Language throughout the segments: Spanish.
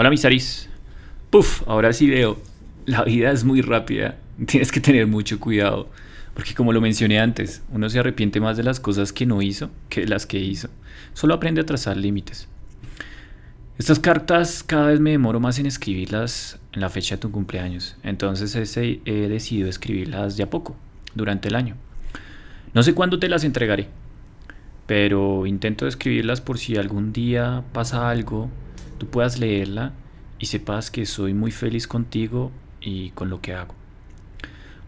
Hola, mis Aris. Puf, ahora sí veo. La vida es muy rápida. Tienes que tener mucho cuidado. Porque como lo mencioné antes, uno se arrepiente más de las cosas que no hizo que de las que hizo. Solo aprende a trazar límites. Estas cartas cada vez me demoro más en escribirlas en la fecha de tu cumpleaños. Entonces ese, he decidido escribirlas de a poco, durante el año. No sé cuándo te las entregaré, pero intento escribirlas por si algún día pasa algo tú puedas leerla y sepas que soy muy feliz contigo y con lo que hago.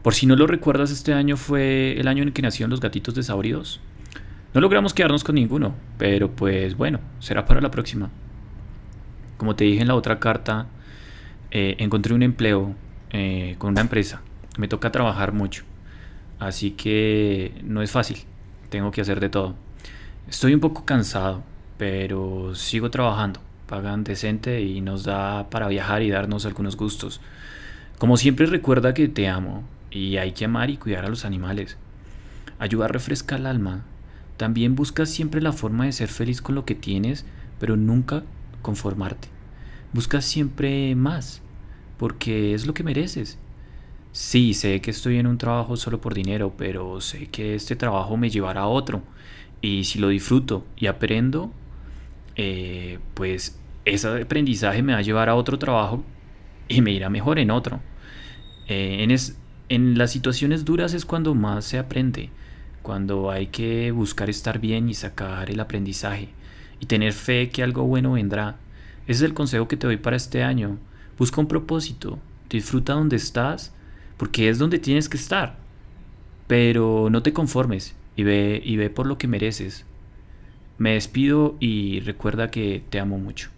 Por si no lo recuerdas, este año fue el año en que nacieron los gatitos desabridos. No logramos quedarnos con ninguno, pero pues bueno, será para la próxima. Como te dije en la otra carta, eh, encontré un empleo eh, con una empresa. Me toca trabajar mucho, así que no es fácil. Tengo que hacer de todo. Estoy un poco cansado, pero sigo trabajando pagan decente y nos da para viajar y darnos algunos gustos. Como siempre recuerda que te amo y hay que amar y cuidar a los animales. Ayuda a refrescar el alma. También busca siempre la forma de ser feliz con lo que tienes, pero nunca conformarte. Busca siempre más, porque es lo que mereces. Sí, sé que estoy en un trabajo solo por dinero, pero sé que este trabajo me llevará a otro. Y si lo disfruto y aprendo, eh, pues ese aprendizaje me va a llevar a otro trabajo y me irá mejor en otro. Eh, en, en las situaciones duras es cuando más se aprende, cuando hay que buscar estar bien y sacar el aprendizaje y tener fe que algo bueno vendrá. Ese es el consejo que te doy para este año. Busca un propósito, disfruta donde estás, porque es donde tienes que estar. Pero no te conformes y ve, y ve por lo que mereces. Me despido y recuerda que te amo mucho.